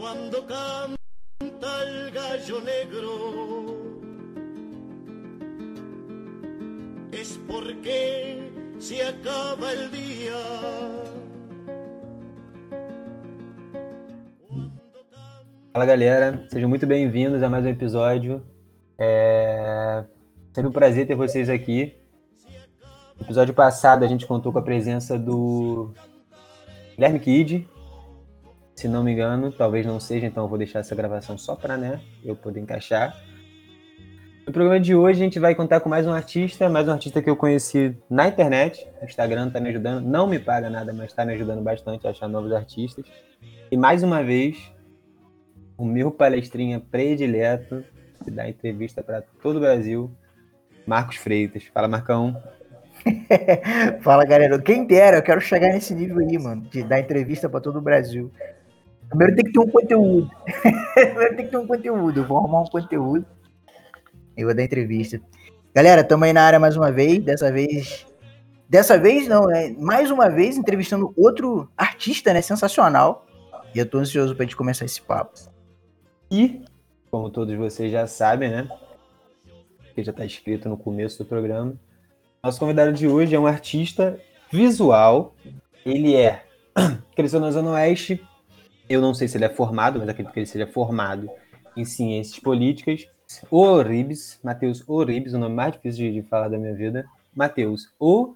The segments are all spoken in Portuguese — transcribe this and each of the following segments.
Cuando canta el gallo negro es porque se acaba el día. Fala galera, sejam muito bem-vindos a mais um episódio. É sempre um prazer ter vocês aqui. No episódio passado a gente contou com a presença do Guilherme Kid, se não me engano, talvez não seja, então eu vou deixar essa gravação só para né, eu poder encaixar. No programa de hoje a gente vai contar com mais um artista, mais um artista que eu conheci na internet. O Instagram está me ajudando, não me paga nada, mas está me ajudando bastante a achar novos artistas. E mais uma vez, o meu palestrinha predileto, que dá entrevista para todo o Brasil, Marcos Freitas. Fala, Marcão. Fala, galera. Quem dera, eu quero chegar nesse nível aí, mano, de dar entrevista para todo o Brasil. Primeiro tem que ter um conteúdo. Primeiro tem que ter um conteúdo. Eu vou arrumar um conteúdo. E vou dar entrevista. Galera, estamos aí na área mais uma vez. Dessa vez. Dessa vez, não, né? Mais uma vez entrevistando outro artista, né? Sensacional. E eu tô ansioso pra gente começar esse papo. E, como todos vocês já sabem, né? Que já tá escrito no começo do programa. Nosso convidado de hoje é um artista visual. Ele é. Cresceu na Zona Oeste, eu não sei se ele é formado, mas acredito que ele seja formado em ciências políticas. Oribes, Matheus Oribes, o nome mais difícil de, falar da minha vida. Matheus O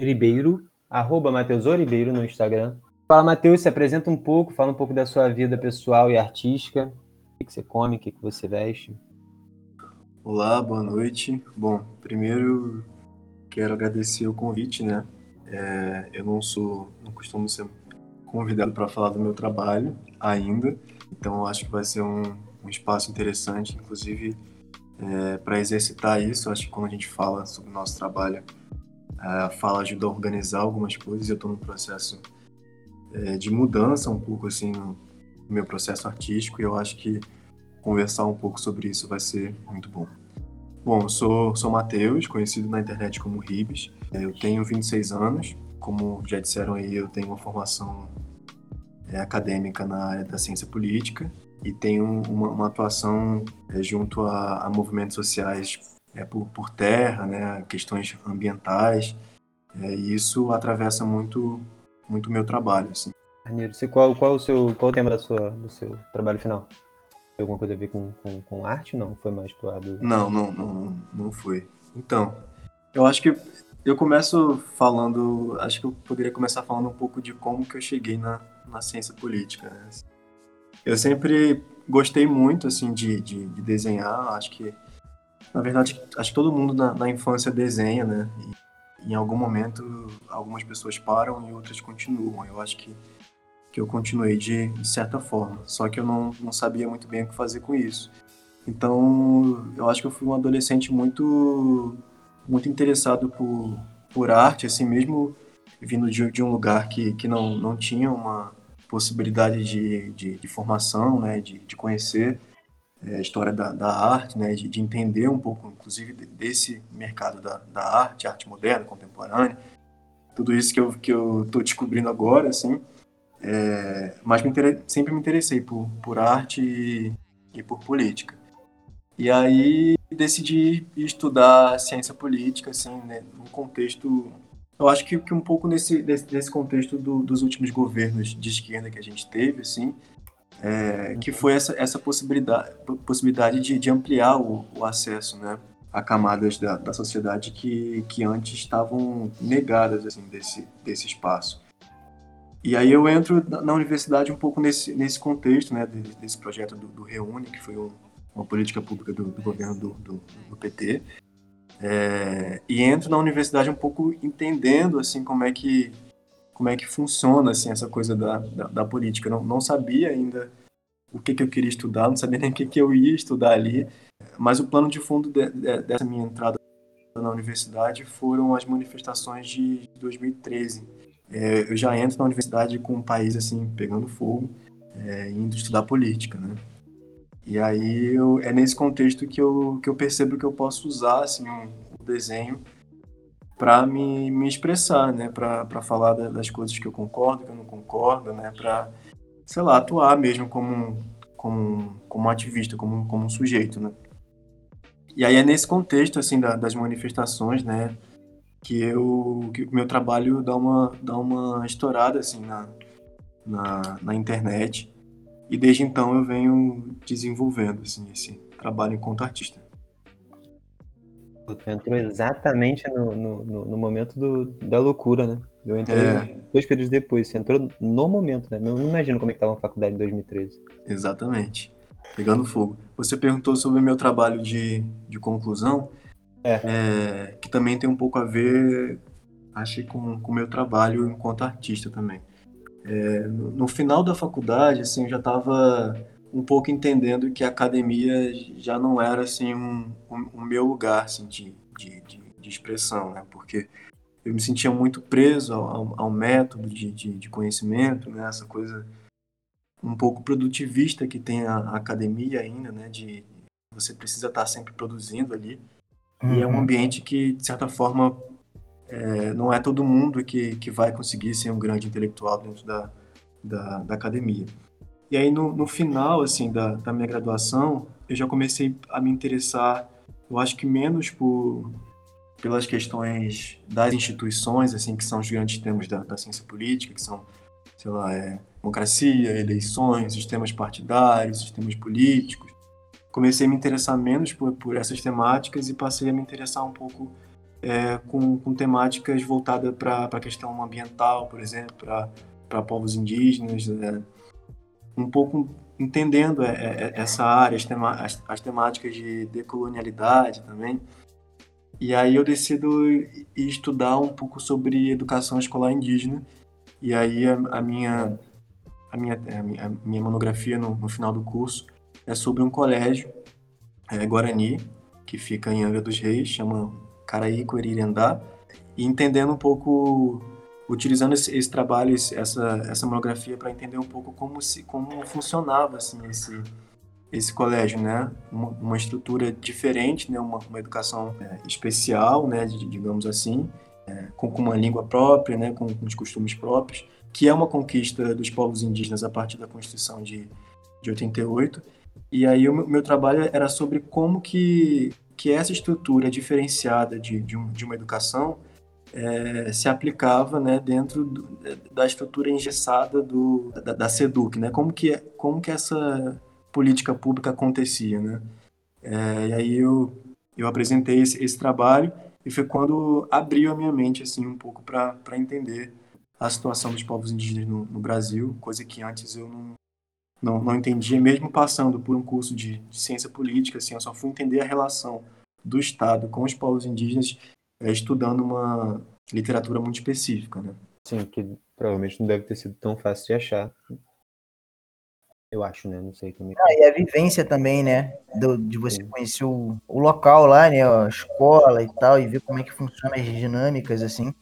Ribeiro, arroba Matheus Oribeiro no Instagram. Fala, Matheus, se apresenta um pouco, fala um pouco da sua vida pessoal e artística. O que você come, o que você veste. Olá, boa noite. Bom, primeiro quero agradecer o convite, né? É, eu não sou, não costumo ser convidado para falar do meu trabalho ainda, então acho que vai ser um, um espaço interessante, inclusive é, para exercitar isso. Acho que quando a gente fala sobre o nosso trabalho, a fala ajuda a organizar algumas coisas. Eu estou num processo é, de mudança um pouco assim no, meu processo artístico e eu acho que conversar um pouco sobre isso vai ser muito bom. Bom, eu sou, sou Matheus, conhecido na internet como Ribes. Eu tenho 26 anos. Como já disseram aí, eu tenho uma formação é, acadêmica na área da ciência política e tenho uma, uma atuação é, junto a, a, movimentos sociais é, por, por, terra, né, questões ambientais, é, e isso atravessa muito muito o meu trabalho. Assim. Você, qual, qual, o seu, qual o tema da sua, do seu trabalho final? Tem alguma coisa a ver com, com, com arte? Não, foi mais lado... Não, não, não, não foi. Então, eu acho que eu começo falando, acho que eu poderia começar falando um pouco de como que eu cheguei na, na ciência política. Né? Eu sempre gostei muito assim de, de, de, desenhar. Acho que, na verdade, acho que todo mundo na, na infância desenha, né? E, em algum momento, algumas pessoas param e outras continuam. Eu acho que que eu continuei de, de certa forma. Só que eu não, não sabia muito bem o que fazer com isso. Então, eu acho que eu fui um adolescente muito muito interessado por, por arte, assim mesmo vindo de, de um lugar que, que não, não tinha uma possibilidade de, de, de formação, né, de, de conhecer é, a história da, da arte, né, de, de, entender um pouco, inclusive, desse mercado da, da arte, arte moderna, contemporânea, tudo isso que eu que eu estou descobrindo agora, assim, é, mas me sempre me interessei por, por arte e, e por política. E aí decidi estudar ciência política, assim, né, num contexto eu acho que, que um pouco nesse, nesse contexto do, dos últimos governos de esquerda que a gente teve, assim, é, que foi essa, essa possibilidade, possibilidade de, de ampliar o, o acesso, né, a camadas da, da sociedade que, que antes estavam negadas, assim, desse, desse espaço. E aí eu entro na universidade um pouco nesse, nesse contexto, né, desse projeto do, do Reúne, que foi um, uma política pública do, do governo do, do, do PT, é, e entro na universidade um pouco entendendo assim como é que como é que funciona assim essa coisa da, da, da política. Não, não sabia ainda o que, que eu queria estudar, não sabia nem o que, que eu ia estudar ali. Mas o plano de fundo de, de, dessa minha entrada na universidade foram as manifestações de 2013. É, eu já entro na universidade com um país assim pegando fogo, é, indo estudar política, né? E aí eu, é nesse contexto que eu, que eu percebo que eu posso usar assim, o desenho para me, me expressar, né? para falar das coisas que eu concordo, que eu não concordo, né? para sei lá, atuar mesmo como, como, como ativista, como, como um sujeito, né? E aí é nesse contexto, assim, da, das manifestações, né, que eu, que o meu trabalho dá uma, dá uma estourada, assim, na, na, na internet. E desde então eu venho desenvolvendo, assim, esse trabalho enquanto artista. Entrou exatamente no, no, no momento do, da loucura, né? Eu entrei é. dois períodos depois. Você entrou no momento, né? Eu não imagino como é que estava a faculdade em 2013. Exatamente. Pegando fogo. Você perguntou sobre o meu trabalho de, de conclusão, é. É, que também tem um pouco a ver, acho com o meu trabalho enquanto artista também. É, no, final da faculdade, assim, eu já estava um pouco entendendo que a academia já não era assim um, um, um meu lugar assim, de, de, de, de, expressão, né? Porque eu me sentia muito preso ao, ao método de, de, de, conhecimento, né? Essa coisa um pouco produtivista que tem a, a academia ainda, né? De você precisa estar sempre produzindo ali. Uhum. E é um uhum. ambiente que, de certa forma, é, não é todo mundo que, que vai conseguir ser um grande intelectual dentro da, da, da academia. E aí, no, no final, assim, da, da minha graduação, eu já comecei a me interessar, eu acho que menos por, pelas questões das instituições, assim, que são os grandes temas da, da ciência política, que são, sei lá, é, democracia, eleições, sistemas partidários, sistemas políticos. Comecei a me interessar menos por, por essas temáticas e passei a me interessar um pouco é, com, com temáticas voltadas para a questão ambiental, por exemplo, para povos indígenas, né? um pouco entendendo é, é, essa área, as, tema, as, as, temáticas de decolonialidade também. E aí eu decido estudar um pouco sobre educação escolar indígena. E aí a, a minha, a, minha, a minha, monografia no, no, final do curso é sobre um colégio é, Guarani, que fica em Angra dos Reis, chama Caraí Coerirendá, e entendendo um pouco utilizando esse, esse trabalho, essa, essa monografia para entender um pouco como se como funcionava assim esse esse colégio, né? Uma, uma estrutura diferente, né? Uma, uma educação é, especial, né? digamos assim, é, com, com, uma língua própria, né? Com, com, os costumes próprios, que é uma conquista dos povos indígenas a partir da Constituição de, de 88. E aí o meu, meu trabalho era sobre como que que essa estrutura diferenciada de, de, um, de uma educação é, se aplicava né, dentro do, da estrutura engessada do, da, da SEDUC, né? Como que, como que essa política pública acontecia, né? É, e aí eu, eu apresentei esse, esse, trabalho e foi quando abriu a minha mente assim um pouco para entender a situação dos povos indígenas no, no, Brasil, coisa que antes eu não, não, não entendia, mesmo passando por um curso de, de ciência política, assim, eu só fui entender a relação do Estado com os povos indígenas é, estudando uma literatura muito específica, né? Sim, que provavelmente não deve ter sido tão fácil de achar. Eu acho, né? Não sei também. Ah, e a vivência também, né? Do, de você Sim. conhecer o, o local lá, né? A escola e tal, e ver como é que funcionam as dinâmicas, assim.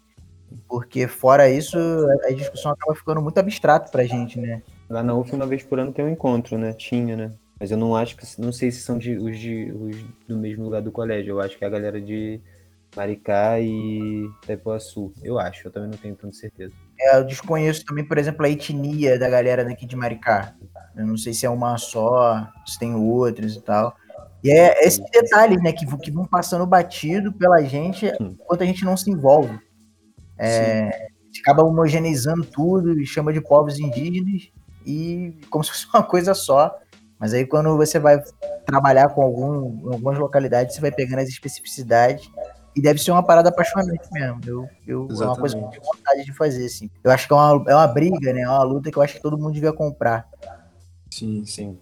Porque fora isso, a discussão acaba ficando muito abstrata pra gente, né? Lá na UF, uma vez por ano tem um encontro, né? Tinha, né? Mas eu não acho que. Não sei se são de, os, de, os do mesmo lugar do colégio. Eu acho que é a galera de Maricá e Itaipuaçu. Eu acho, eu também não tenho tanta certeza. É, eu desconheço também, por exemplo, a etnia da galera daqui de Maricá. Eu não sei se é uma só, se tem outras e tal. E é esses detalhes, né, que, que vão passando batido pela gente enquanto a gente não se envolve. É, acaba homogeneizando tudo e chama de povos indígenas e como se fosse uma coisa só. Mas aí quando você vai trabalhar com algum, algumas localidades, você vai pegando as especificidades e deve ser uma parada apaixonante mesmo. Eu, eu, é uma coisa que eu tenho vontade de fazer, assim. Eu acho que é uma, é uma briga, né? É uma luta que eu acho que todo mundo devia comprar. Sim, sim.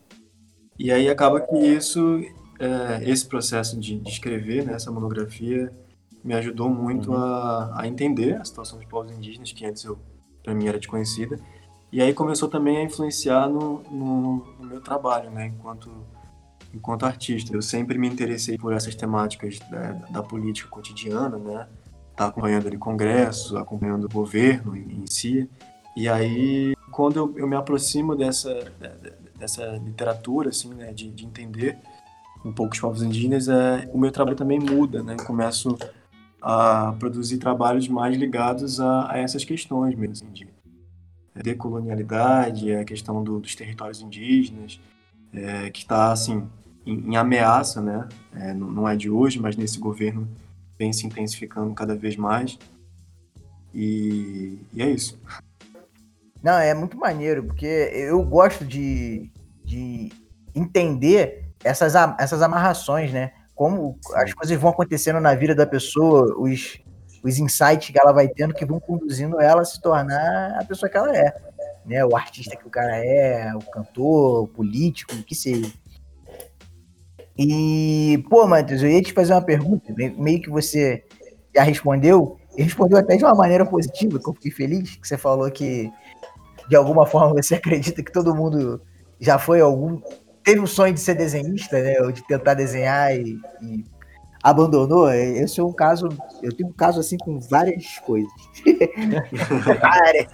E aí acaba que isso, é, esse processo de, de escrever, né, essa monografia, me ajudou muito uhum. a, a entender a situação dos povos indígenas, que antes eu, para mim era desconhecida. E aí começou também a influenciar no, no, no meu trabalho, né, enquanto enquanto artista. Eu sempre me interessei por essas temáticas da, da política cotidiana, né? Tá acompanhando ali congressos, acompanhando o governo em, em si. E aí, quando eu, eu me aproximo dessa, dessa literatura, assim, né, de, de entender um pouco os povos indígenas, é, o meu trabalho também muda, né? Começo a produzir trabalhos mais ligados a, a essas questões mesmo, assim, de, decolonialidade, a questão do, dos territórios indígenas, é, que está assim em, em, ameaça, né? É, não é de hoje, mas nesse governo vem se intensificando cada vez mais. E, e é isso. Não, é muito maneiro, porque eu gosto de, de entender essas, essas amarrações, né? Como as coisas vão acontecendo na vida da pessoa, os, os insights que ela vai tendo que vão conduzindo ela a se tornar a pessoa que ela é. Né? O artista que o cara é, o cantor, o político, o que seja. E, pô, Matheus, eu ia te fazer uma pergunta, meio que você já respondeu, e respondeu até de uma maneira positiva, que eu fiquei feliz, que você falou que de alguma forma você acredita que todo mundo já foi algum. Teve um sonho de ser desenhista, né? Ou de tentar desenhar e, e abandonou. Esse é um caso. Eu tenho um caso assim com várias coisas. várias.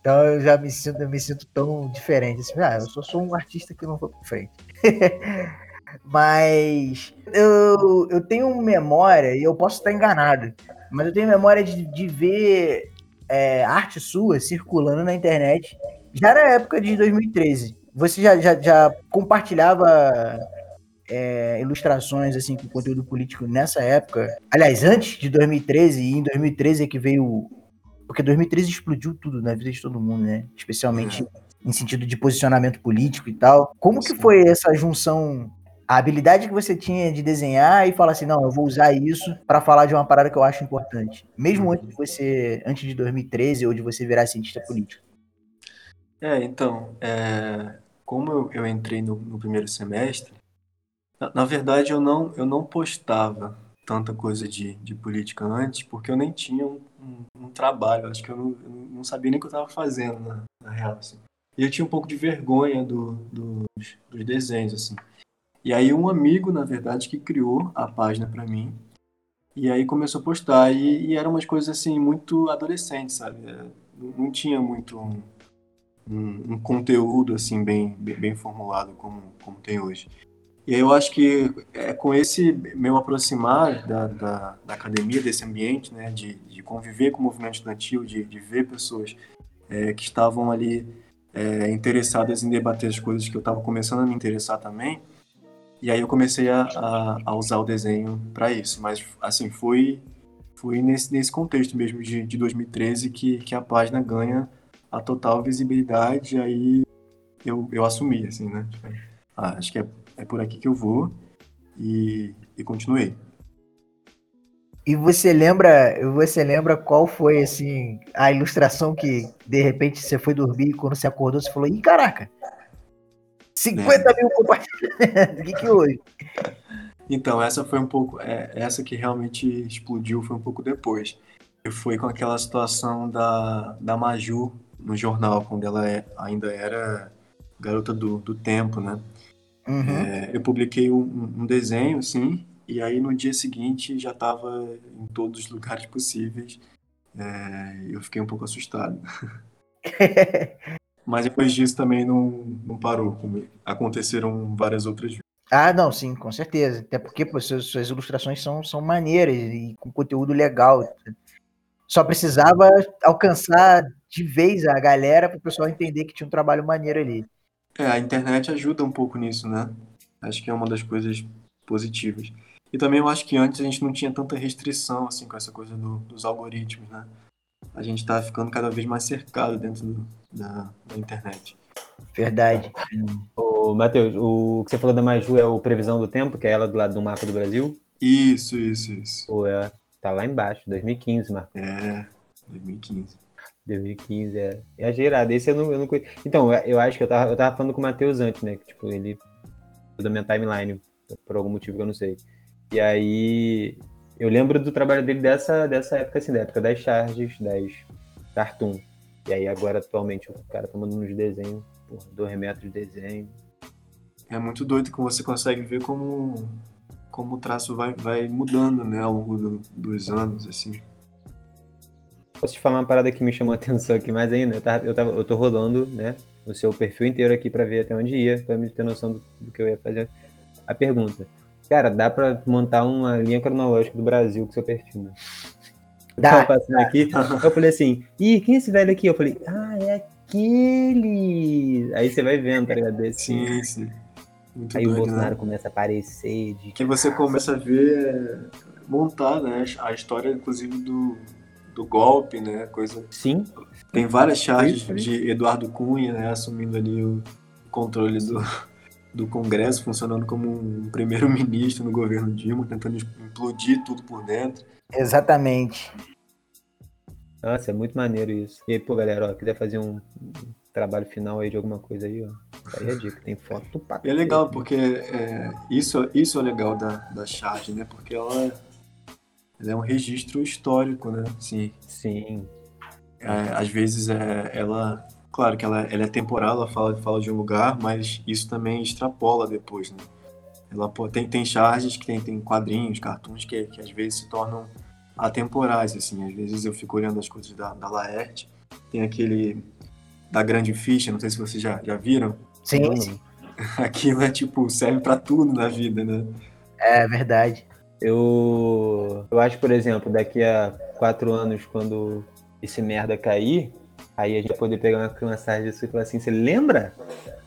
Então eu já me sinto, eu me sinto tão diferente. Assim, ah, eu só sou um artista que não foi pra frente. mas eu, eu tenho memória, e eu posso estar enganado, mas eu tenho memória de, de ver é, arte sua circulando na internet já na época de 2013. Você já, já, já compartilhava é, ilustrações assim com conteúdo político nessa época? Aliás, antes de 2013, e em 2013 é que veio. Porque 2013 explodiu tudo na vida de todo mundo, né? Especialmente uhum. em sentido de posicionamento político e tal. Como que foi essa junção a habilidade que você tinha de desenhar e falar assim, não, eu vou usar isso para falar de uma parada que eu acho importante, mesmo antes de você, antes de 2013 ou de você virar cientista político. É, então, é, como eu, eu entrei no, no, primeiro semestre, na, na, verdade eu não, eu não postava tanta coisa de, de política antes, porque eu nem tinha um, um, um trabalho, acho que eu não, eu não, sabia nem o que eu estava fazendo, na, na real, assim. E eu tinha um pouco de vergonha do, do, dos, dos desenhos, assim. E aí um amigo, na verdade, que criou a página para mim. E aí começou a postar. E, e eram umas coisas assim, muito adolescentes, sabe? É, não tinha muito um, um, um conteúdo assim bem, bem, bem, formulado como, como tem hoje. E eu acho que é com esse meu aproximar da, da, da academia, desse ambiente, né, de, de conviver com o movimento estudantil, de, de ver pessoas é, que estavam ali é, interessadas em debater as coisas que eu estava começando a me interessar também, e aí eu comecei a, a, a usar o desenho para isso. Mas, assim, foi, foi nesse, nesse contexto mesmo de, de 2013 que, que a página ganha a total visibilidade. Aí eu, eu assumi, assim, né? Tipo, ah, acho que é, é por aqui que eu vou. E, e continuei. E você lembra, você lembra qual foi assim a ilustração que de repente você foi dormir e quando você acordou você falou: "Ih, caraca, 50 é. mil compartilhamentos. O que, que houve? Então, essa foi um pouco. É, essa que realmente explodiu foi um pouco depois. Foi com aquela situação da, da Maju no jornal, quando ela é, ainda era garota do, do tempo, né? Uhum. É, eu publiquei um, um, desenho, sim, e aí no dia seguinte já estava em todos os lugares possíveis. É, eu fiquei um pouco assustado. Mas depois disso também não, não parou. Aconteceram várias outras vezes. Ah, não, sim, com certeza. Até porque pô, suas, suas ilustrações são, são maneiras e com conteúdo legal. Só precisava alcançar de vez a galera para o pessoal entender que tinha um trabalho maneiro ali. É, a internet ajuda um pouco nisso, né? Acho que é uma das coisas positivas. E também eu acho que antes a gente não tinha tanta restrição assim com essa coisa do, dos algoritmos, né? a gente está ficando cada vez mais cercado dentro do, da, da, internet. Verdade. O Matheus, o que você falou da Maju é o Previsão do Tempo, que é ela do lado do mapa do Brasil? Isso, isso, isso. Pô, é, tá lá embaixo, 2015, Marco. É, 2015. 2015, é. É gerado. Esse eu não, eu não conheço. Então, eu acho que eu tava, eu tava falando com o Matheus antes, né? Que, tipo, ele. da minha timeline, por algum motivo que eu não sei. E aí eu lembro do trabalho dele dessa, dessa época, assim, da época das charges, das cartoon. E aí agora, atualmente, o cara tá uns desenhos, porra, dois metros de desenho. É muito doido que você consegue ver como, como o traço vai, vai mudando, né, ao longo do, dos anos, assim. Posso te falar uma parada que me chamou a atenção aqui mais ainda? Eu, tava, eu, tava, eu tô rolando, né, o seu perfil inteiro aqui para ver até onde ia, para me ter noção do, do que eu ia fazer. A pergunta, Cara, dá pra montar uma linha cronológica do Brasil com seu perfil. Né? Tava passando aqui. Eu falei assim, ih, quem é esse velho aqui? Eu falei, ah, é aquele. Aí você vai vendo, tá ligado? Sim, sim. Muito Aí o doido, Bolsonaro né? começa a aparecer. De... Que você começa a ver montar, né? A história, inclusive, do, do golpe, né? Coisa. Sim, Tem várias charges Isso, de Eduardo Cunha, né? Assumindo ali o controle do, do Congresso, funcionando como um primeiro-ministro no governo Dilma, tentando implodir tudo por dentro. Exatamente. nossa, é muito maneiro isso. E aí, pô, galera, ó, quiser fazer um, trabalho final aí de alguma coisa aí, ó. Tá aí a dica, tem foto pra E é legal, porque é, isso, isso é legal da, da charge, né? Porque ela, é um registro histórico, né? Assim, Sim, É, às vezes é, ela, claro que ela, ela é temporal, ela fala, fala de um lugar, mas isso também extrapola depois, né? Ela tem, tem charges que tem, tem quadrinhos, cartoons que, que às vezes se tornam atemporais, assim. Às vezes eu fico olhando as coisas da, da Laerte, tem aquele da Grande Ficha, não sei se vocês já, já viram. Sim, sim. Aquilo é tipo, serve pra tudo na vida, né? É verdade. Eu, eu acho, por exemplo, daqui a quatro anos, quando esse merda cair, aí a gente vai poder pegar uma mensagem disso e falar assim: você lembra?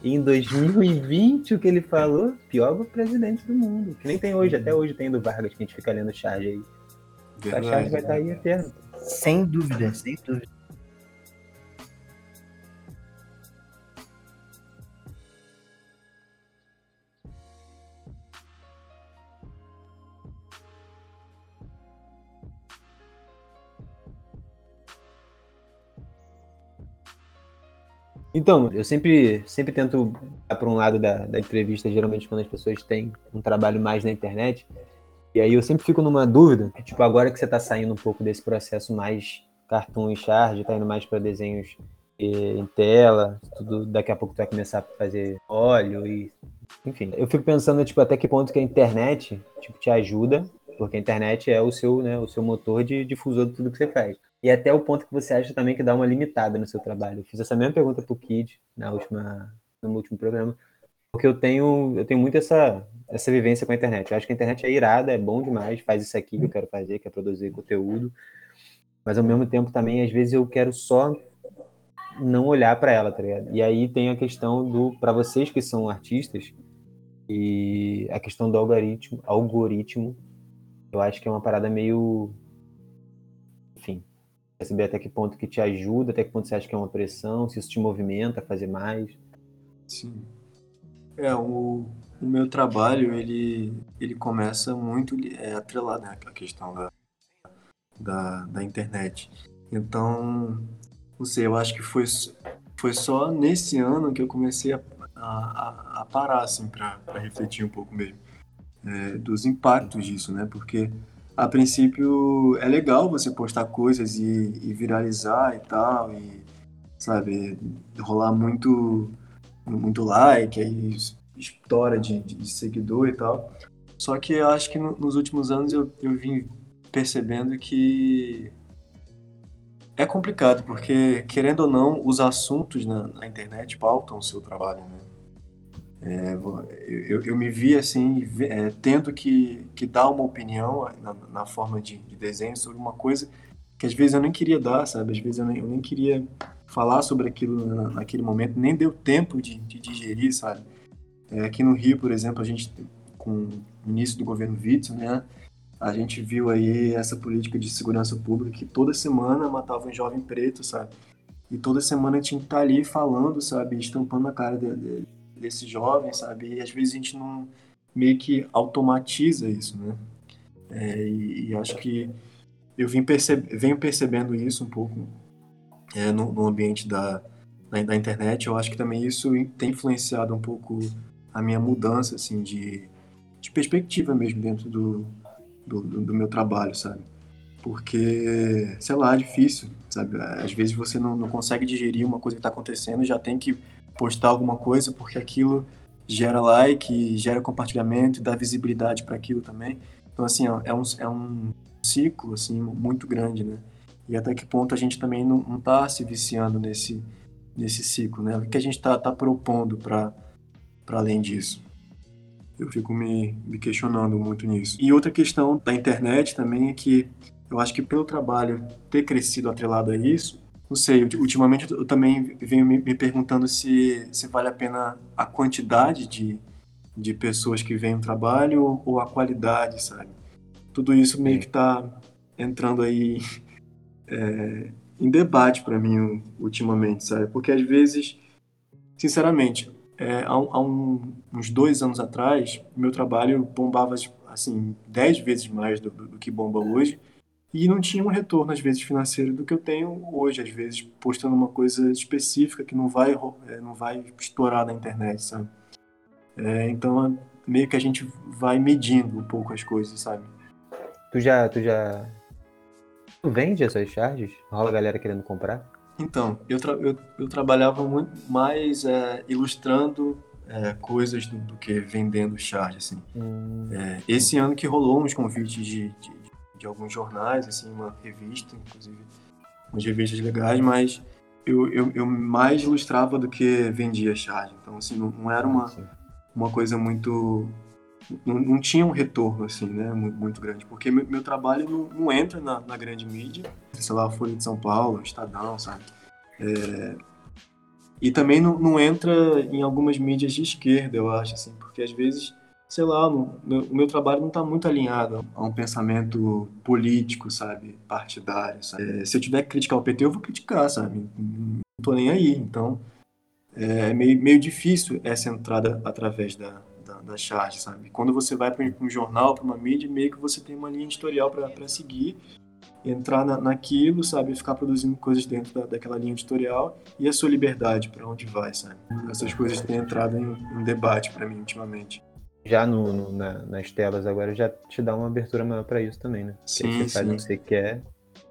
Em 2020 o que ele falou? Pior presidente do mundo. Que nem tem hoje, até hoje tem do Vargas, que a gente fica lendo charge aí. A charge vai estar aí eterno. Sem dúvida, sem dúvida. Então, eu sempre, sempre tento para um lado da, da entrevista, geralmente quando as pessoas têm um trabalho mais na internet. E aí eu sempre fico numa dúvida, que, tipo, agora que você está saindo um pouco desse processo mais cartoon e charge, tá indo mais para desenhos eh, em tela, tudo, daqui a pouco tu vai começar a fazer óleo e enfim, eu fico pensando tipo até que ponto que a internet tipo te ajuda, porque a internet é o seu, né, o seu motor de difusor de tudo que você faz. E até o ponto que você acha também que dá uma limitada no seu trabalho. Eu fiz essa mesma pergunta pro Kid na última no último programa, porque eu tenho eu tenho muito essa essa vivência com a internet. Eu acho que a internet é irada, é bom demais, faz isso aqui que eu quero fazer, que é produzir conteúdo. Mas ao mesmo tempo também às vezes eu quero só não olhar para ela, tá ligado? E aí tem a questão do para vocês que são artistas e a questão do algoritmo, algoritmo, eu acho que é uma parada meio saber até que ponto que te ajuda, até que ponto você acha que é uma pressão, se isso te movimenta a fazer mais. Sim. É, o, o meu trabalho, ele, ele começa muito é, atrelado né, à questão da, da, da internet. Então, não sei, eu acho que foi, foi só nesse ano que eu comecei a, a, a parar, assim, para refletir um pouco mesmo é, dos impactos disso, né? Porque, a princípio, é legal você postar coisas e, e viralizar e tal, e, sabe, rolar muito muito like, aí história de, de, de, seguidor e tal. Só que eu acho que no, nos últimos anos eu, eu vim percebendo que é complicado, porque, querendo ou não, os assuntos na, na internet pautam o seu trabalho, né? É, eu, eu, me vi assim, é, tendo que, que dar uma opinião na, na forma de, de, desenho sobre uma coisa que às vezes eu nem queria dar, sabe? Às vezes eu nem, eu nem queria falar sobre aquilo na, naquele momento, nem deu tempo de, de digerir, sabe? É, aqui no Rio, por exemplo, a gente, com o início do governo Witzel, né? A gente viu aí essa política de segurança pública que toda semana matava um jovem preto, sabe? E toda semana tinha que estar ali falando, sabe? Estampando a cara de, de, desse jovem, sabe? E às vezes a gente não meio que automatiza isso, né? É, e, e, acho que eu vim percebe, venho percebendo isso um pouco é, no, no, ambiente da, da, da, internet. Eu acho que também isso tem influenciado um pouco a minha mudança, assim, de, de perspectiva mesmo dentro do, do, do, meu trabalho, sabe? Porque, sei lá, é difícil, sabe? Às vezes você não, não consegue digerir uma coisa que está acontecendo já tem que postar alguma coisa porque aquilo gera like, gera compartilhamento e dá visibilidade para aquilo também. Então, assim, é um, é um ciclo, assim, muito grande, né? E até que ponto a gente também não, não tá se viciando nesse, nesse ciclo, né? O que a gente tá, tá propondo para além disso? Eu fico me, me questionando muito nisso. E outra questão da internet também é que eu acho que pelo trabalho ter crescido atrelado a isso, não sei, ultimamente eu também venho me, perguntando se, se vale a pena a quantidade de, de pessoas que vêm no trabalho ou, ou a qualidade, sabe? Tudo isso meio que está entrando aí é, em debate para mim ultimamente, sabe? Porque às vezes, sinceramente, é, há, há um, uns dois anos atrás, meu trabalho bombava assim dez vezes mais do, do, que bomba hoje e não tinha um retorno às vezes financeiro do que eu tenho hoje, às vezes postando uma coisa específica que não vai é, não vai estourar na internet, sabe? É, então meio que a gente vai medindo um pouco as coisas, sabe? Tu já, tu já Tu vende essas charges? Rola a galera querendo comprar? Então, eu, tra eu, eu, trabalhava muito mais é, ilustrando é, coisas do, do, que vendendo charge, assim. Hum. É, esse ano que rolou uns convites de, de, de, alguns jornais, assim, uma revista, inclusive, umas revistas legais, mas eu, eu, eu mais ilustrava do que vendia charge. Então, assim, não, não era uma, uma coisa muito não, não, tinha um retorno assim, né, muito grande, porque meu, meu trabalho não, não entra na, na, grande mídia, sei lá, Folha de São Paulo, Estadão, sabe? É, e também não, não, entra em algumas mídias de esquerda, eu acho, assim, porque às vezes, sei lá, meu, o meu trabalho não está muito alinhado a um pensamento político, sabe, partidário. Sabe? É, se eu tiver que criticar o PT, eu vou criticar, sabe? Não tô nem aí, então é meio, meio difícil essa entrada através da, da charge, sabe? Quando você vai para um jornal, para uma mídia, meio que você tem uma linha editorial para seguir, entrar na, naquilo, sabe? Ficar produzindo coisas dentro da, daquela linha editorial e a sua liberdade, para onde vai, sabe? Essas coisas têm entrado em, em debate para mim ultimamente. Já no, no na, nas telas agora já te dá uma abertura maior para isso também, né? Sim, você sim. faz o que você quer,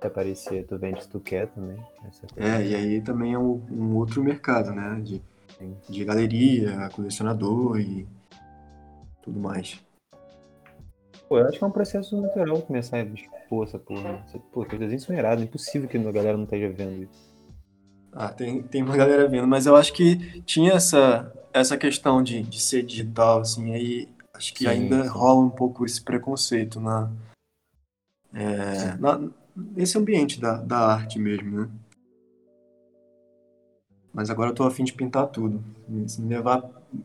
se aparecer, tu vende se tu quer também. É, e aí também é um, um outro mercado, né? De, de galeria, colecionador e tudo mais. Pô, eu acho que é um processo natural começar a expor essa porra. Pô, tem desenhos são irados, impossível que a galera não esteja vendo isso. Ah, tem, tem uma galera vendo, mas eu acho que tinha essa, essa questão de, de ser digital, assim, aí acho que sim, ainda sim. rola um pouco esse preconceito na, é, na, nesse ambiente da, da arte mesmo, né? Mas agora eu tô afim de pintar tudo. Se me levar,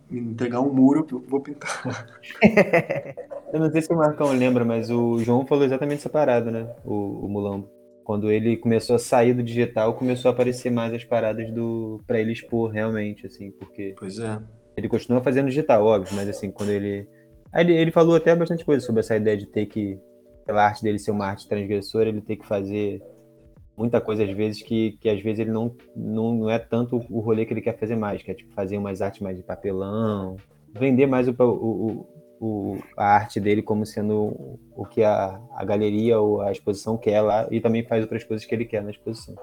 me entregar um muro, eu vou pintar. eu não sei se o Marcão lembra, mas o João falou exatamente essa parada, né? O, o Mulambo. Quando ele começou a sair do digital, começou a aparecer mais as paradas do para ele expor realmente, assim, porque. Pois é. Ele continua fazendo digital, óbvio, mas assim, quando ele. Ele, ele falou até bastante coisa sobre essa ideia de ter que, pela arte dele ser uma arte transgressora, ele ter que fazer muita coisa às vezes que, que às vezes ele não, não, não é tanto o rolê que ele quer fazer mais, que é tipo fazer umas artes mais de papelão, vender mais o, o, o, a arte dele como sendo o que a, a galeria ou a exposição quer lá e também faz outras coisas que ele quer na exposição.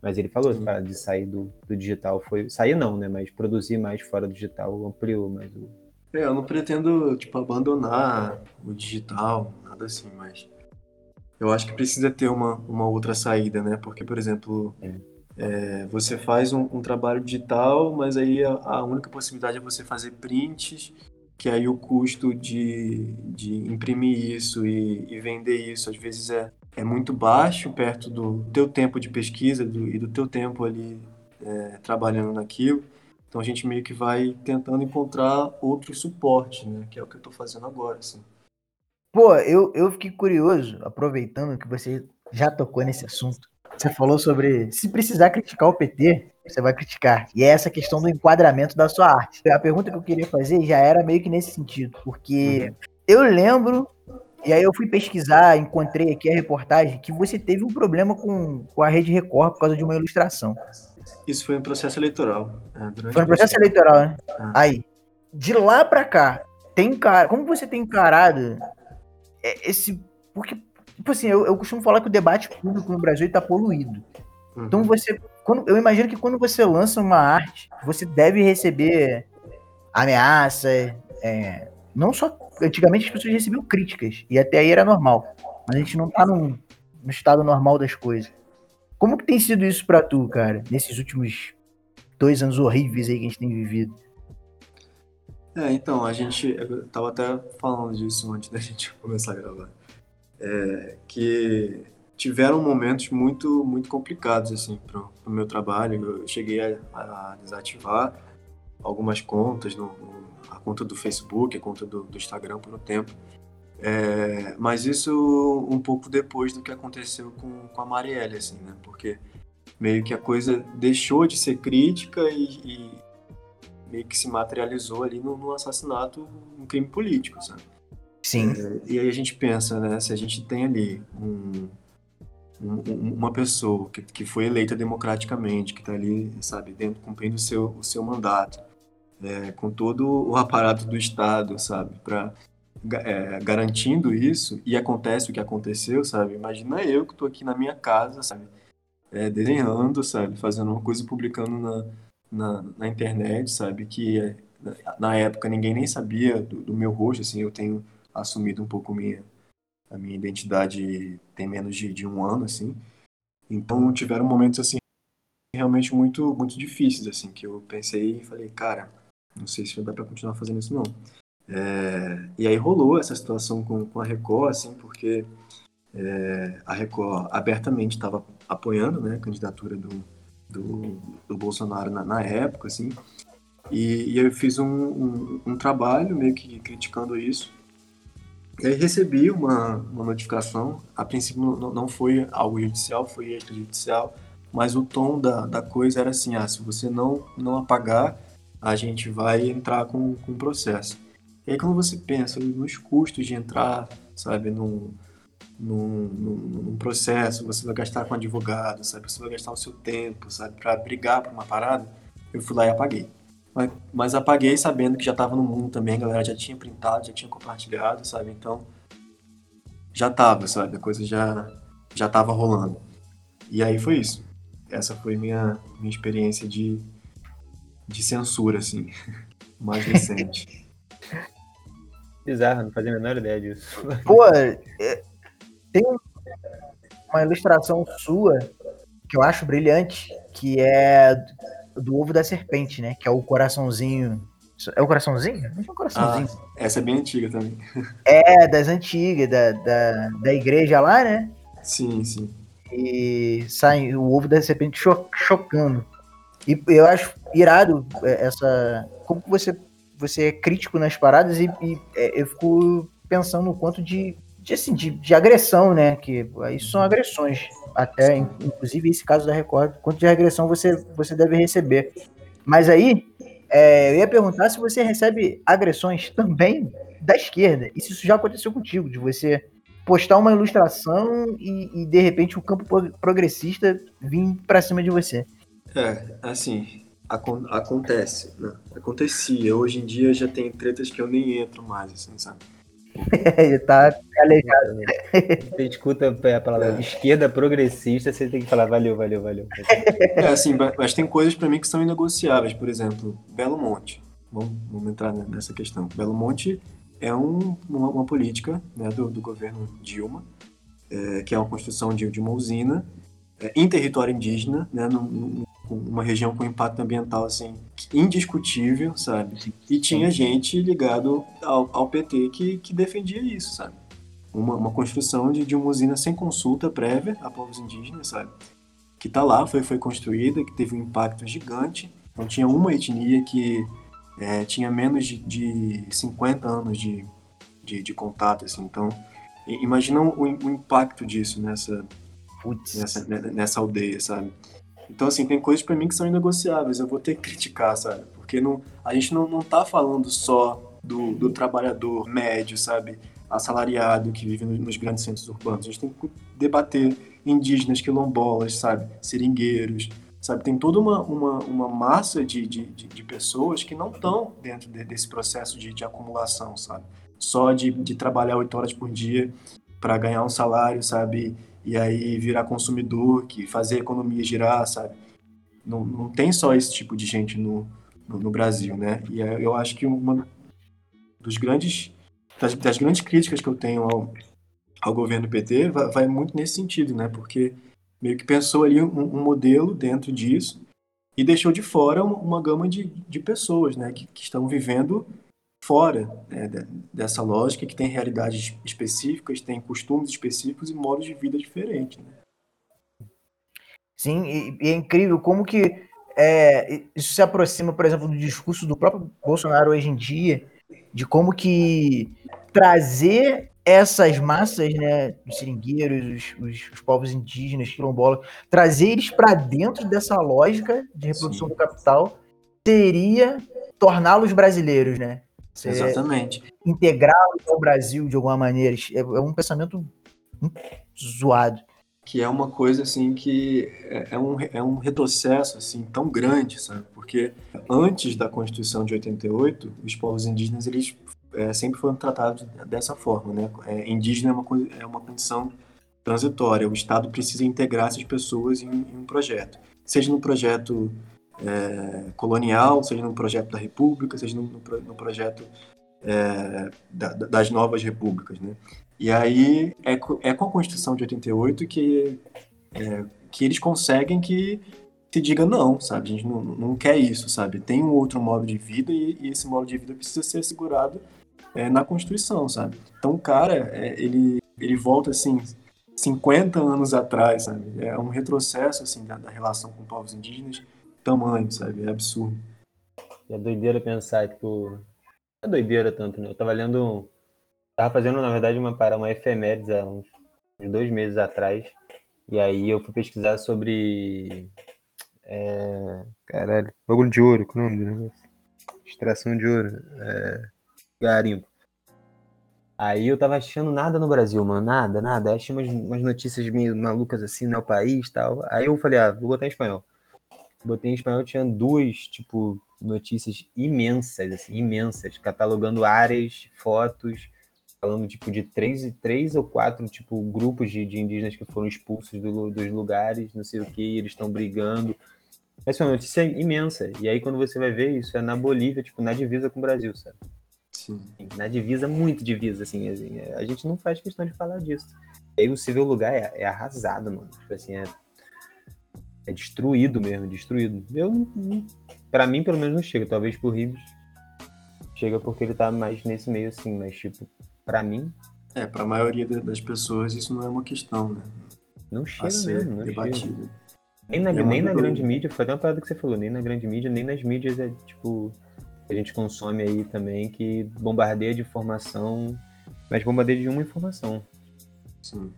Mas ele falou cara, de sair do, do digital foi. Sair não, né? Mas produzir mais fora do digital ampliou mais o. É, eu não pretendo, tipo, abandonar o digital, nada assim, mas eu acho que precisa ter uma, uma outra saída, né? Porque, por exemplo, é, você faz um, um, trabalho digital, mas aí a, a, única possibilidade é você fazer prints, que aí o custo de, de imprimir isso e, e vender isso, às vezes, é, é muito baixo perto do teu tempo de pesquisa do, e do teu tempo ali é, trabalhando naquilo. Então a gente meio que vai tentando encontrar outro suporte, né? Que é o que eu estou fazendo agora, assim. Pô, eu, eu fiquei curioso, aproveitando que você já tocou nesse assunto. Você falou sobre se precisar criticar o PT, você vai criticar. E é essa questão do enquadramento da sua arte. A pergunta que eu queria fazer já era meio que nesse sentido, porque uhum. eu lembro, e aí eu fui pesquisar, encontrei aqui a reportagem, que você teve um problema com, com a Rede Record por causa de uma ilustração. Isso foi um processo eleitoral. É, foi um processo eleitoral, né? Ah. Aí, de lá pra cá, tem cara. Como você tem encarado é, esse. Porque, tipo assim, eu, eu costumo falar que o debate público no Brasil está poluído. Uhum. Então você. Quando, eu imagino que quando você lança uma arte, você deve receber ameaça. É, não só. Antigamente as pessoas recebiam críticas. E até aí era normal. Mas a gente não tá num, no estado normal das coisas. Como que tem sido isso para tu, cara, nesses últimos dois anos horríveis aí que a gente tem vivido? É, então, a gente. Eu tava até falando disso antes da gente começar a gravar. É, que tiveram momentos muito muito complicados assim para o meu trabalho. Eu cheguei a, a desativar algumas contas, no, no, a conta do Facebook, a conta do, do Instagram por um tempo. É, mas isso um pouco depois do que aconteceu com, com a Marielle, assim, né? Porque meio que a coisa deixou de ser crítica e, e meio que se materializou ali no, no, assassinato, um crime político, sabe? Sim. É, e aí a gente pensa, né? Se a gente tem ali um, um, uma pessoa que, que foi eleita democraticamente, que está ali, sabe, dentro, cumprindo o seu, o seu mandato, é, com todo o aparato do Estado, sabe, para é, garantindo isso, e acontece o que aconteceu, sabe? Imagina eu que estou aqui na minha casa, sabe? É, desenhando, sabe? Fazendo uma coisa, publicando na, na, na internet, sabe? Que é, na época ninguém nem sabia do, do, meu rosto, assim, eu tenho assumido um pouco minha, a minha identidade tem menos de, de um ano, assim. Então tiveram momentos, assim, realmente muito, muito difíceis, assim, que eu pensei e falei, cara, não sei se dar para continuar fazendo isso, não. É, e aí rolou essa situação com, com a Record, assim, porque é, a Record abertamente estava apoiando né, a candidatura do, do, do Bolsonaro na, na, época, assim, e, e eu fiz um, um, um, trabalho meio que criticando isso. E aí recebi uma, uma notificação, a princípio não, foi algo judicial, foi extrajudicial, mas o tom da, da coisa era assim, ah, se você não, não apagar, a gente vai entrar com, com processo. E aí quando você pensa nos custos de entrar, sabe, num, num, num, processo, você vai gastar com advogado, sabe, você vai gastar o seu tempo, sabe, para brigar por uma parada, eu fui lá e apaguei. Mas, mas apaguei sabendo que já estava no mundo também, a galera já tinha printado, já tinha compartilhado, sabe, então já tava, sabe, a coisa já já tava rolando. E aí foi isso. Essa foi minha minha experiência de de censura assim, mais recente. Bizarro, não fazia a menor ideia disso. Pô, é, tem uma ilustração sua que eu acho brilhante, que é do ovo da serpente, né? Que é o coraçãozinho. É o coraçãozinho? Não é o coraçãozinho. Ah, essa é bem antiga também. É, das antigas, da, da, da igreja lá, né? Sim, sim. E sai o ovo da serpente cho chocando. E eu acho irado é, essa. Como você você é crítico nas paradas e, e é, eu fico pensando no quanto de, de, assim, de, de agressão, né? Que isso são agressões. Até, inclusive, esse caso da Record, quanto de agressão você, você deve receber. Mas aí, é, eu ia perguntar se você recebe agressões também da esquerda. E se isso já aconteceu contigo, de você postar uma ilustração e, e de repente o campo progressista vir para cima de você. É, assim, acontece, né? Acontecia. Hoje em dia já tem tretas que eu nem entro mais, assim, sabe? Ele tá aleijado. Você escuta a palavra é. esquerda progressista, você tem que falar valeu, valeu, valeu. É assim, mas tem coisas para mim que são inegociáveis. Por exemplo, Belo Monte. Vamos, vamos entrar nessa questão. Belo Monte é um, uma, uma, política né, do, do governo Dilma, é, que é uma construção de, de uma usina é, em território indígena, né, no, uma região com impacto ambiental assim indiscutível, sabe? E tinha gente ligado ao, ao PT que, que defendia isso, sabe? Uma, uma construção de, de uma usina sem consulta prévia a povos indígenas, sabe? Que tá lá, foi, foi construída, que teve um impacto gigante. Então tinha uma etnia que é, tinha menos de, de 50 anos de, de, de contato, assim. Então, imagina o, o impacto disso nessa, nessa, nessa aldeia, sabe? Então, assim, tem coisas para mim que são inegociáveis, eu vou ter que criticar, sabe? Porque não, a gente não, não tá falando só do, do trabalhador médio, sabe? Assalariado que vive nos grandes centros urbanos. A gente tem que debater indígenas, quilombolas, sabe? Seringueiros, sabe? Tem toda uma, uma, uma massa de, de, de pessoas que não estão dentro de, desse processo de, de acumulação, sabe? Só de, de trabalhar oito horas por dia para ganhar um salário, sabe? E aí virar consumidor, que fazer a economia girar, sabe? Não, não tem só esse tipo de gente no, no, no Brasil, né? E eu acho que uma dos grandes das, das grandes críticas que eu tenho ao, ao governo PT vai, vai, muito nesse sentido, né? Porque meio que pensou ali um, um modelo dentro disso e deixou de fora uma, uma gama de, de pessoas, né? Que, que estão vivendo fora né, dessa lógica, que tem realidades específicas, tem costumes específicos e modos de vida diferentes. Né? Sim, e, e, é incrível como que é, isso se aproxima, por exemplo, do discurso do próprio Bolsonaro hoje em dia, de como que trazer essas massas, né, os seringueiros, os, os, os povos indígenas, quilombolas, trazer eles para dentro dessa lógica de reprodução Sim. do capital seria torná-los brasileiros, né? Exatamente. Integrá-los ao Brasil de alguma maneira. É, é um pensamento zoado. Que é uma coisa assim que é, é um, é um retrocesso assim tão grande, sabe? Porque antes da Constituição de 88, os povos indígenas eles é, sempre foram tratados dessa forma, né? É, indígena é uma, é uma condição transitória. O Estado precisa integrar essas pessoas em, em um projeto, seja no projeto é, colonial, seja no projeto da República, seja no, no, no projeto é, da, das novas repúblicas, né? E aí é, é com a Constituição de 88 que, é, que eles conseguem que se diga não, sabe? A gente não, não quer isso, sabe? Tem um outro modo de vida e, e esse modo de vida precisa ser assegurado é, na Constituição, sabe? Então o cara, é, ele, ele volta assim 50 anos atrás, sabe? É um retrocesso assim da, da relação com povos indígenas tamanho, sabe? É absurdo. É doideira pensar, tipo. É doideira tanto, né? Eu tava lendo. Tava fazendo, na verdade, uma, para uma efemérides há uns, dois meses atrás. E aí eu fui pesquisar sobre. É... Caralho, bagulho de ouro, qual o nome do negócio? Extração de ouro. É... Garimpo. Aí eu tava achando nada no Brasil, mano. Nada, nada. Achei umas, umas notícias meio malucas assim no país e tal. Aí eu falei, ah, vou botar em espanhol botei em espanhol, tinha duas, tipo, notícias imensas, assim, imensas, catalogando áreas, fotos, falando, tipo, de três, três ou quatro, tipo, grupos de, de indígenas que foram expulsos do, dos lugares, não sei o que, eles estão brigando. Essa é uma notícia imensa. E aí, quando você vai ver, isso é na Bolívia, tipo, na divisa com o Brasil, sabe? Sim. Na divisa, muito divisa, assim, assim, a gente não faz questão de falar disso. E aí o lugar, é, é arrasado, mano. Tipo assim, é é destruído mesmo, destruído. Eu, para mim, pelo menos, não chega. Talvez pro Ribs chega porque ele tá mais nesse meio assim, mas, tipo, para mim. É, pra maioria das pessoas isso não é uma questão, né? Não chega mesmo, não debatido. chega. Nem na, é nem na grande mídia, foi até uma parada que você falou, nem na grande mídia, nem nas mídias é tipo. Que a gente consome aí também, que bombardeia de informação, mas bombardeia de uma informação. Sim.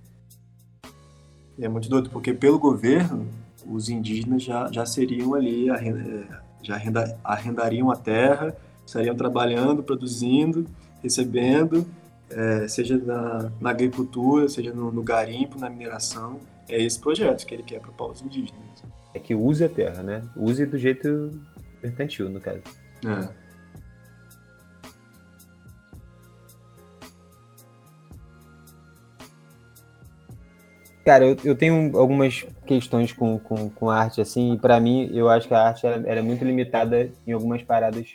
E é muito doido, porque pelo governo, os indígenas já, já seriam ali, é, já arrenda, arrendariam a terra, estariam trabalhando, produzindo, recebendo, é, seja na, na, agricultura, seja no, no, garimpo, na mineração. É esse projeto que ele quer para os indígenas. É que use a terra, né? Use do jeito mercantil, no caso. É. Cara, eu, eu tenho algumas questões com, com, com arte, assim, e pra mim, eu acho que a arte era, era muito limitada em algumas paradas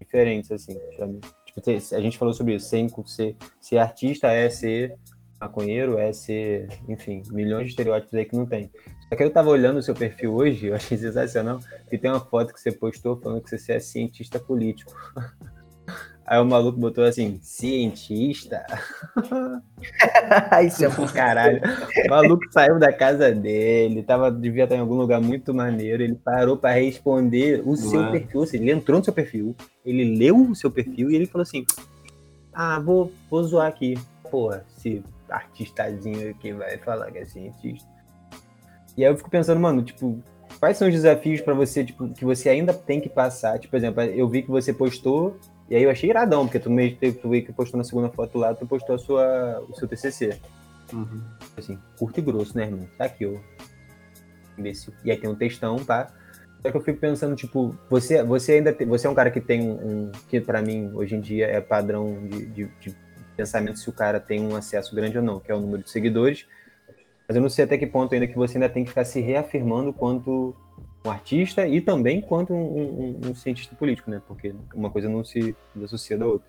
diferentes, assim, sabe? Tipo, a gente falou sobre isso, ser, ser, ser artista é ser maconheiro, é ser, enfim, milhões de estereótipos aí que não tem. Só que eu tava olhando o seu perfil hoje, eu achei sensacional, e tem uma foto que você postou falando que você é cientista político. Aí o maluco botou assim, cientista? Isso é pro caralho. O maluco saiu da casa dele, tava, devia estar em algum lugar muito maneiro, ele parou para responder o seu é. perfil, assim, ele entrou no seu perfil, ele leu o seu perfil e ele falou assim, ah, vou, vou zoar aqui. Porra, esse artistazinho aqui vai falar que é cientista. E aí eu fico pensando, mano, tipo, quais são os desafios para você, tipo, que você ainda tem que passar? Tipo, por exemplo, eu vi que você postou e aí eu achei iradão, porque tu meio tu que postou na segunda foto lá, tu postou a sua, o seu TCC. Uhum. Assim, curto e grosso, né, irmão? Tá aqui, ó. Imbecil. E aí tem um textão, tá? Só que eu fico pensando, tipo, você, você ainda tem, você é um cara que tem um, que para mim hoje em dia é padrão de, de, de, pensamento se o cara tem um acesso grande ou não, que é o número de seguidores. Mas eu não sei até que ponto ainda que você ainda tem que ficar se reafirmando quanto um artista e também quanto um, um, um, cientista político, né? Porque uma coisa não se associa da outra.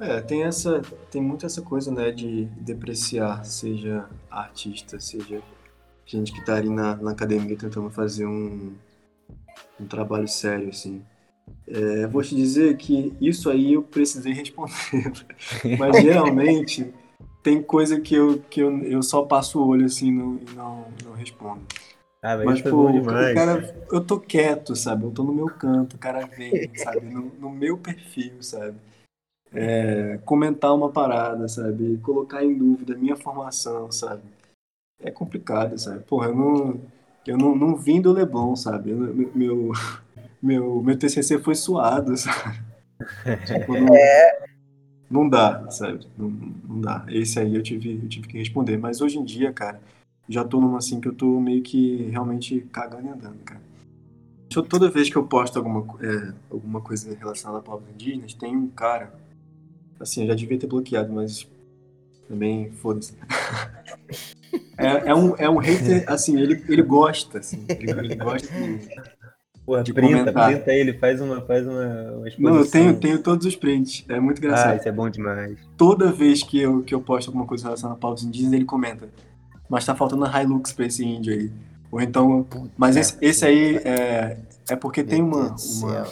É, tem essa, tem muito essa coisa, né, de depreciar, seja artista, seja gente que está ali na, na academia tentando fazer um, um trabalho sério, assim. É, vou te dizer que isso aí eu precisei responder. Mas geralmente tem coisa que eu, que eu, eu só passo o olho assim não, e não, não respondo. Ah, Mas, é pô, demais. cara, eu tô quieto, sabe? Eu tô no meu canto, o cara vem, sabe? No, no meu perfil, sabe? É, comentar uma parada, sabe? Colocar em dúvida a minha formação, sabe? É complicado, sabe? Porra, eu não, eu não, não vim do Leblon, sabe? Eu- meu, meu, meu, meu TCC foi suado, sabe? Tipo, não, não dá, sabe? Não, não dá. Esse aí eu tive, eu tive que responder. Mas hoje em dia, cara, já tô numa assim que eu tô meio que realmente cagando e andando, cara. To- Toda vez que eu posto alguma, é, alguma coisa relacionada a povos indígenas, tem um cara, assim, eu já devia ter bloqueado, mas também foda-se. É, é um, é um hater, assim, ele, ele gosta, assim, ele, ele gosta de... Porra, de printa, comentar. printa ele, faz uma, faz uma, uma exposição. Não, eu tenho, tenho todos os prints, é muito Ah, engraçado. isso é bom demais. Toda vez que eu, que eu posto alguma coisa relacionada a povos indígenas, ele comenta. Mas tá faltando a Hilux pra esse índio aí. Ou então. Mas esse, esse aí é, é porque tem uma, uma.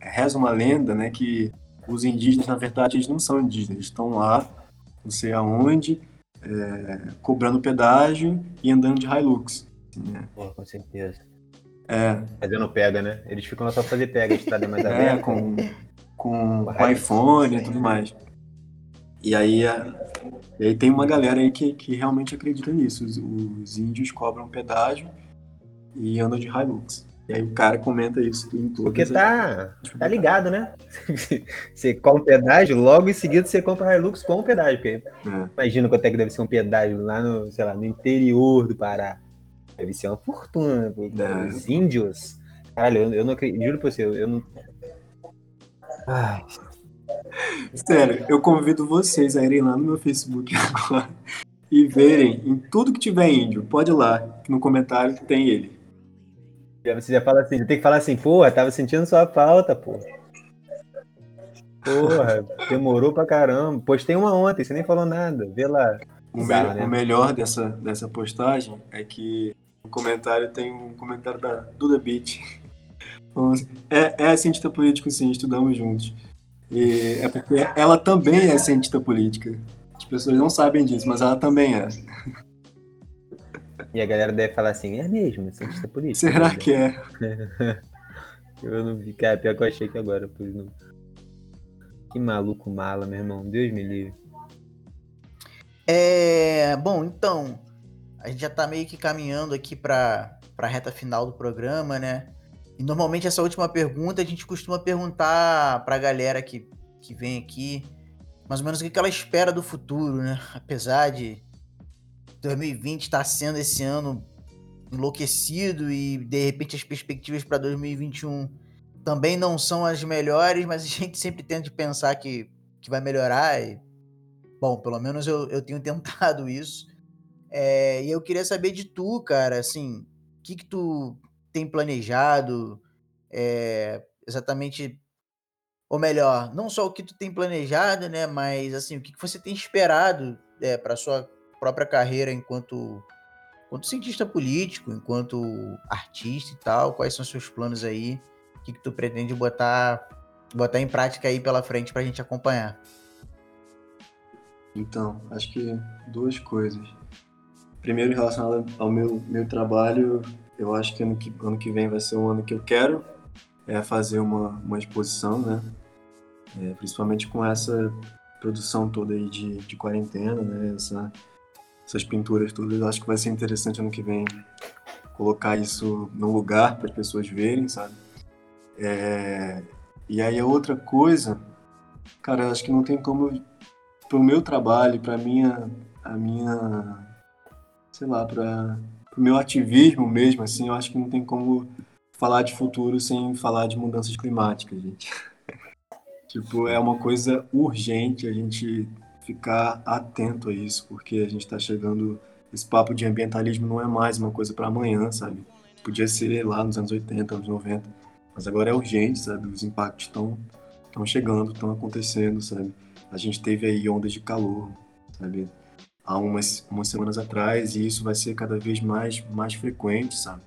Reza uma lenda, né? Que os indígenas, na verdade, eles não são indígenas. Eles estão lá, não sei aonde, é, cobrando pedágio e andando de Hilux. assim, né? Pô, com certeza. É, Fazendo pega, né? Eles ficam lá só pra fazer pega, a estrada é mais é, aberta. com, com, Com com iPhone e tudo mais. E aí, é, e aí tem uma galera aí que, que realmente acredita nisso. Os, os índios cobram pedágio e andam de Hilux. E aí o cara comenta isso em todas Porque tá, tá ligado, né? você compra um pedágio, logo em seguida você compra Hilux com o pedágio. Porque É. imagina quanto é que deve ser um pedágio lá no, sei lá, no interior do Pará. Deve ser uma fortuna. É. Os índios. Caralho, eu, eu não acredito. Juro pra você, eu, eu não. Ai, Sério, eu convido vocês a irem lá no meu Facebook agora e verem em tudo que tiver índio. Pode ir lá, que no comentário tem ele. você já fala assim, tem que falar assim, porra, tava sentindo sua falta, pô. Porra, demorou pra caramba. Postei uma ontem, você nem falou nada. Vê lá. O, Bizarro, me- né? o melhor dessa, dessa postagem é que no comentário tem um comentário da Duda Beat. Assim, É, é cientista político, sim, estudamos juntos. E é porque ela também é cientista política. As pessoas não sabem disso, mas ela também é. E a galera deve falar assim, é mesmo, cientista político. Será né? que é? Eu não vi, cara, pior que eu achei que agora, pois não. Que maluco mala, meu irmão. Deus me livre. É, bom, então, a gente já tá meio que caminhando aqui para a reta final do programa, né? E normalmente essa última pergunta a gente costuma perguntar pra galera que, que vem aqui, mais ou menos o que ela espera do futuro, né? Apesar de 2020 estar sendo esse ano enlouquecido e de repente as perspectivas para 2021 também não são as melhores, mas a gente sempre tenta pensar que, que vai melhorar. E, bom, pelo menos eu, eu tenho tentado isso. É, e eu queria saber de tu, cara, assim, o que, que tu tem planejado? é, exatamente, ou melhor, não só o que tu tem planejado, né? Mas assim, o que, você tem esperado é, para sua própria carreira enquanto, enquanto cientista político, enquanto artista e tal? Quais são seus planos aí? O que, que tu pretende botar, botar em prática aí pela frente pra gente acompanhar? Então, acho que duas coisas. Primeiro, relacionado ao meu, meu trabalho, eu acho que ano, que ano que vem vai ser um ano que eu quero é fazer uma, uma exposição, né? É, principalmente com essa produção toda aí de, de quarentena, né? Essa, essas pinturas todas, eu acho que vai ser interessante ano que vem colocar isso num lugar para as pessoas verem, sabe? É, e aí a outra coisa, cara, eu acho que não tem como pro meu trabalho, pra minha, a minha, sei lá, para o meu ativismo mesmo, assim, eu acho que não tem como falar de futuro sem falar de mudanças climáticas, gente. tipo, é uma coisa urgente a gente ficar atento a isso, porque a gente está chegando, esse papo de ambientalismo não é mais uma coisa para amanhã, sabe? Podia ser lá nos anos 80, anos 90, mas agora é urgente, sabe? Os impactos estão estão chegando, estão acontecendo, sabe? A gente teve aí ondas de calor, sabe? Há umas, umas semanas atrás, e isso vai ser cada vez mais, mais frequente, sabe?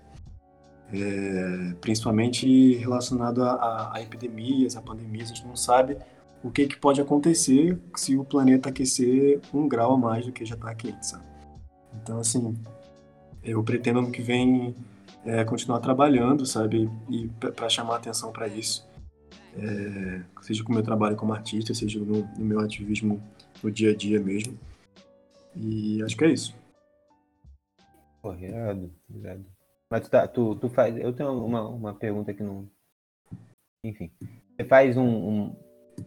é, principalmente relacionado a, a, a, epidemias, a pandemias. A gente não sabe o que, que pode acontecer se o planeta aquecer um grau a mais do que já está quente, sabe? Então, assim, eu pretendo ano que vem é, continuar trabalhando, sabe? E para chamar atenção para isso. É, seja com o meu trabalho como artista, seja no, no, meu ativismo no dia a dia mesmo. E acho que é isso. Porra, irado, irado. Mas tu, tá, tu, tu faz. Eu tenho uma, uma pergunta que não. Enfim. Você faz um, um.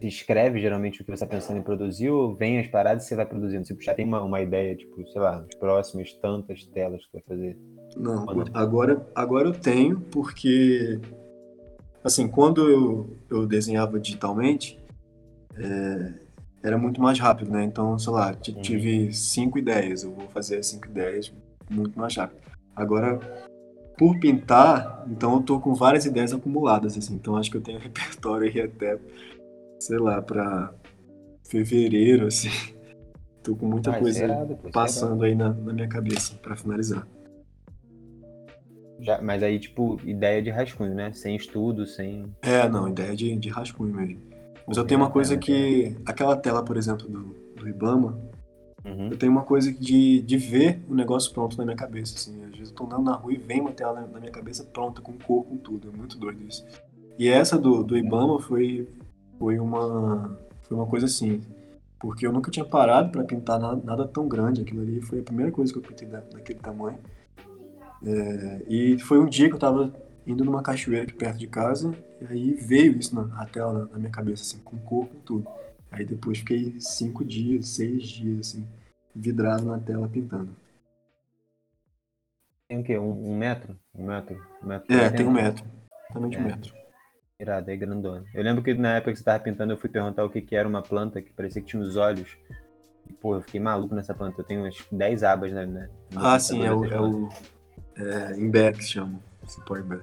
escreve geralmente o que você está pensando em produzir ou vem as paradas e você vai produzindo? Você já tem uma, uma ideia, tipo, sei lá, as próximas tantas telas que vai fazer? Não, não, agora, agora eu tenho, porque assim, quando eu, eu desenhava digitalmente, é, era muito mais rápido, né? Então, sei lá, uhum. tive cinco ideias, eu vou fazer cinco ideias muito mais rápido. Agora, por pintar, então eu tô com várias ideias acumuladas, assim, então acho que eu tenho repertório aí até, sei lá, para fevereiro, assim. Tô com muita ah, coisa serado, passando aí na, na minha cabeça para finalizar. Já, mas aí, tipo, ideia de rascunho, né? Sem estudo, sem. É, não, ideia de, de rascunho mesmo. Mas eu tenho uma coisa que. Aquela tela, por exemplo, do, do Ibama, uhum. eu tenho uma coisa de, de ver o negócio pronto na minha cabeça, assim. Às vezes eu tô andando na rua e vem uma tela na minha cabeça pronta, com cor, com tudo. É muito doido isso. E essa do, do Ibama foi, foi, uma, foi uma coisa assim. Porque eu nunca tinha parado para pintar nada, nada, tão grande. Aquilo ali foi a primeira coisa que eu pintei da, daquele tamanho. É, e foi um dia que eu tava indo numa cachoeira aqui perto de casa, e aí veio isso na, tela na minha cabeça, assim, com corpo e tudo. Aí depois fiquei cinco dias, seis dias, assim, vidrado na tela pintando. Tem o quê? Um, um metro? Um metro? Um metro é, tem um metro. Exatamente é. um metro. Irado, é grandona. Eu lembro que na época que você tava pintando, eu fui perguntar o que, que era uma planta que parecia que tinha os olhos. E, pô, eu fiquei maluco nessa planta. Eu tenho umas 10 abas, né? né ah, sim, é o, é o, é, se chama. Cipó Ember.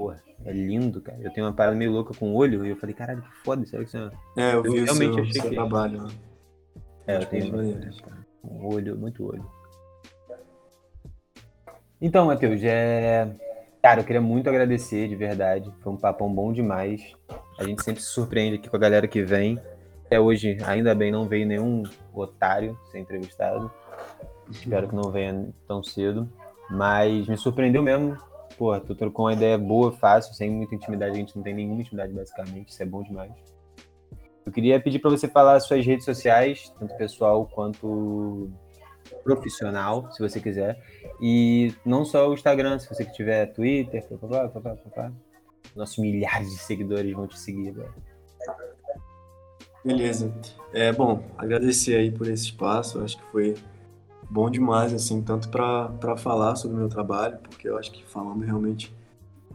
Porra, é lindo, cara. Eu tenho uma parada meio louca com o olho e eu falei, caralho, que foda isso. É, é eu vi eu, realmente seu, achei seu que... trabalho. Né? É, eu tenho um olho, muito olho. Então, Matheus, é... Cara, eu queria muito agradecer, de verdade. Foi um papão bom demais. A gente sempre se surpreende aqui com a galera que vem. Até hoje, ainda bem, não veio nenhum otário ser entrevistado. Espero que não venha tão cedo. Mas me surpreendeu mesmo. Pô, tu trocou uma ideia boa, fácil, sem muita intimidade. A gente não tem nenhuma intimidade, basicamente. Isso é bom demais. Eu queria pedir para você falar as suas redes sociais, tanto pessoal quanto profissional, se você quiser. E não só o Instagram, se você tiver Twitter, papá, papá, papá. Nossos milhares de seguidores vão te seguir agora. Beleza. É, bom, agradecer aí por esse espaço. Acho que foi bom demais, assim, tanto para falar sobre o meu trabalho, porque eu acho que falando realmente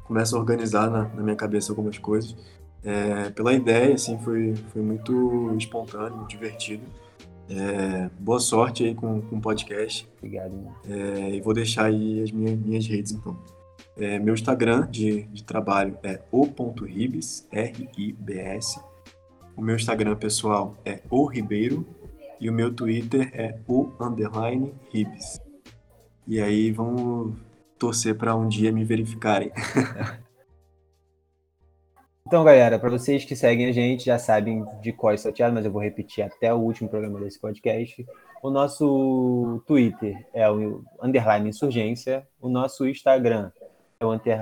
começa a organizar na, na minha cabeça algumas coisas. É, pela ideia, assim, foi, foi muito espontâneo, muito divertido. É, boa sorte aí com, com o podcast. Obrigado. É, e vou deixar aí as minhas, minhas redes, então. É, meu Instagram de, de trabalho é o.ribs, R-I-B-S. O meu Instagram pessoal é o Ribeiro, e o meu Twitter é o underline Ribs. E aí vamos torcer para um dia me verificarem. Então, galera, para vocês que seguem a gente, já sabem de qual é sorteado, mas eu vou repetir até o último programa desse podcast. O nosso Twitter é o underline insurgência, o nosso Instagram é o, under...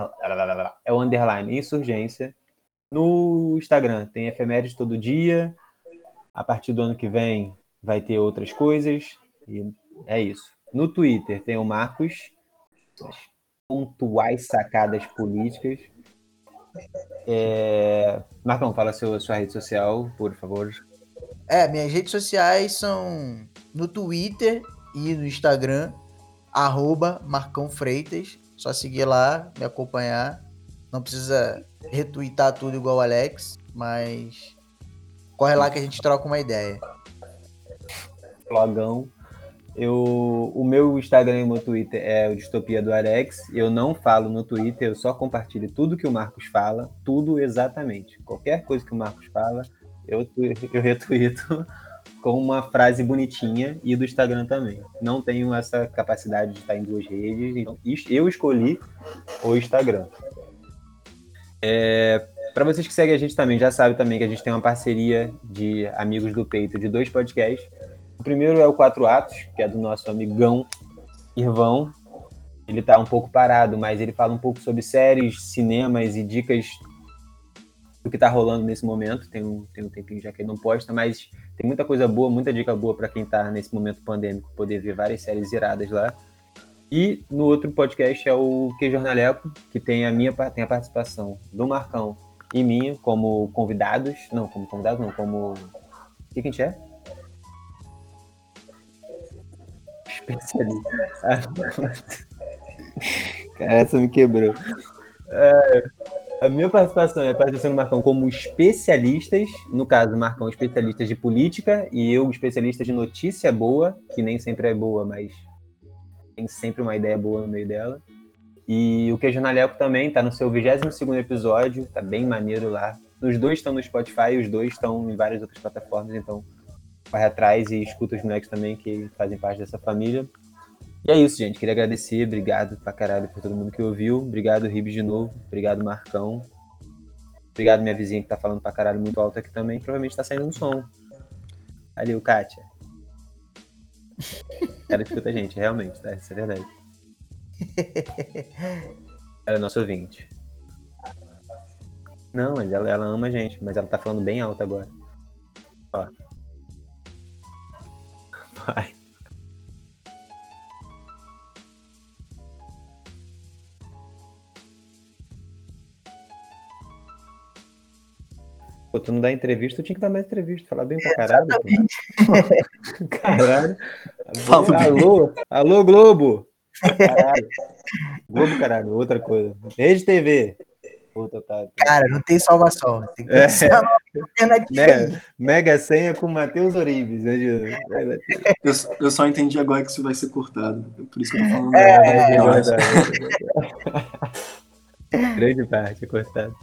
é o underline insurgência. No Instagram tem efemérides todo dia. A partir do ano que vem vai ter outras coisas. E é isso. No Twitter tem o Marcos, pontuais sacadas políticas. É... Marcão, fala seu, sua rede social, por favor. É, minhas redes sociais são no Twitter e no Instagram, arroba Marcão Freitas. Só seguir lá, me acompanhar. Não precisa retweetar tudo igual o Alex, mas corre lá que a gente troca uma ideia blogão. Eu, o meu Instagram e o meu Twitter é o Distopia do Arex. Eu não falo no Twitter, eu só compartilho tudo que o Marcos fala, tudo exatamente. Qualquer coisa que o Marcos fala, eu, eu retuito. com uma frase bonitinha e do Instagram também. Não tenho essa capacidade de estar em duas redes, então eu escolhi o Instagram. É, para vocês que seguem a gente também, já sabem também que a gente tem uma parceria de amigos do peito de dois podcasts. O primeiro é o Quatro Atos, que é do nosso amigão Irvão. Ele está um pouco parado, mas ele fala um pouco sobre séries, cinemas e dicas do que está rolando nesse momento. Tem um, tem um tempinho já que ele não posta, mas tem muita coisa boa, muita dica boa para quem está nesse momento pandêmico, poder ver várias séries iradas lá. E no outro podcast é o Que Jornaleco, que tem a minha tem a participação do Marcão e minha como convidados. Não, como convidados não, como. O que, que a gente é? Especialista. Cara, essa me quebrou. É, a minha participação é a participação do Marcão como especialistas, no caso, Marcão especialistas de política e eu especialista de notícia boa, que nem sempre é boa, mas tem sempre uma ideia boa no meio dela. E o Queijo Naleco também está no seu 22 episódio, tá bem maneiro lá. Os dois estão no Spotify, os dois estão em várias outras plataformas, então vai atrás e escuta os moleques também que fazem parte dessa família. E é isso, gente. Queria agradecer. Obrigado pra caralho por todo mundo que ouviu. Obrigado, Ribs, de novo. Obrigado, Marcão. Obrigado, minha vizinha que tá falando pra caralho muito alto aqui também. Provavelmente tá saindo um som. Ali, o Kátia. Ela escuta a gente, realmente, tá? Isso é verdade. Ela é nosso ouvinte. Não, mas ela, ela ama a gente, mas ela tá falando bem alto agora. Ó. Vai. Pô, tu não dá entrevista, tu tinha que dar mais entrevista, falar bem pra caralho. caralho. Alô, alô, Globo. Caralho. Globo, caralho, outra coisa. Rede TV. Puta, tá. Cara, não tem salvação. Tem que é. Mega, mega senha com Matheus Oribes. Né, eu, eu só entendi agora que isso vai ser cortado. Por isso que eu tô falando. É, é, é, é Grande parte é cortado.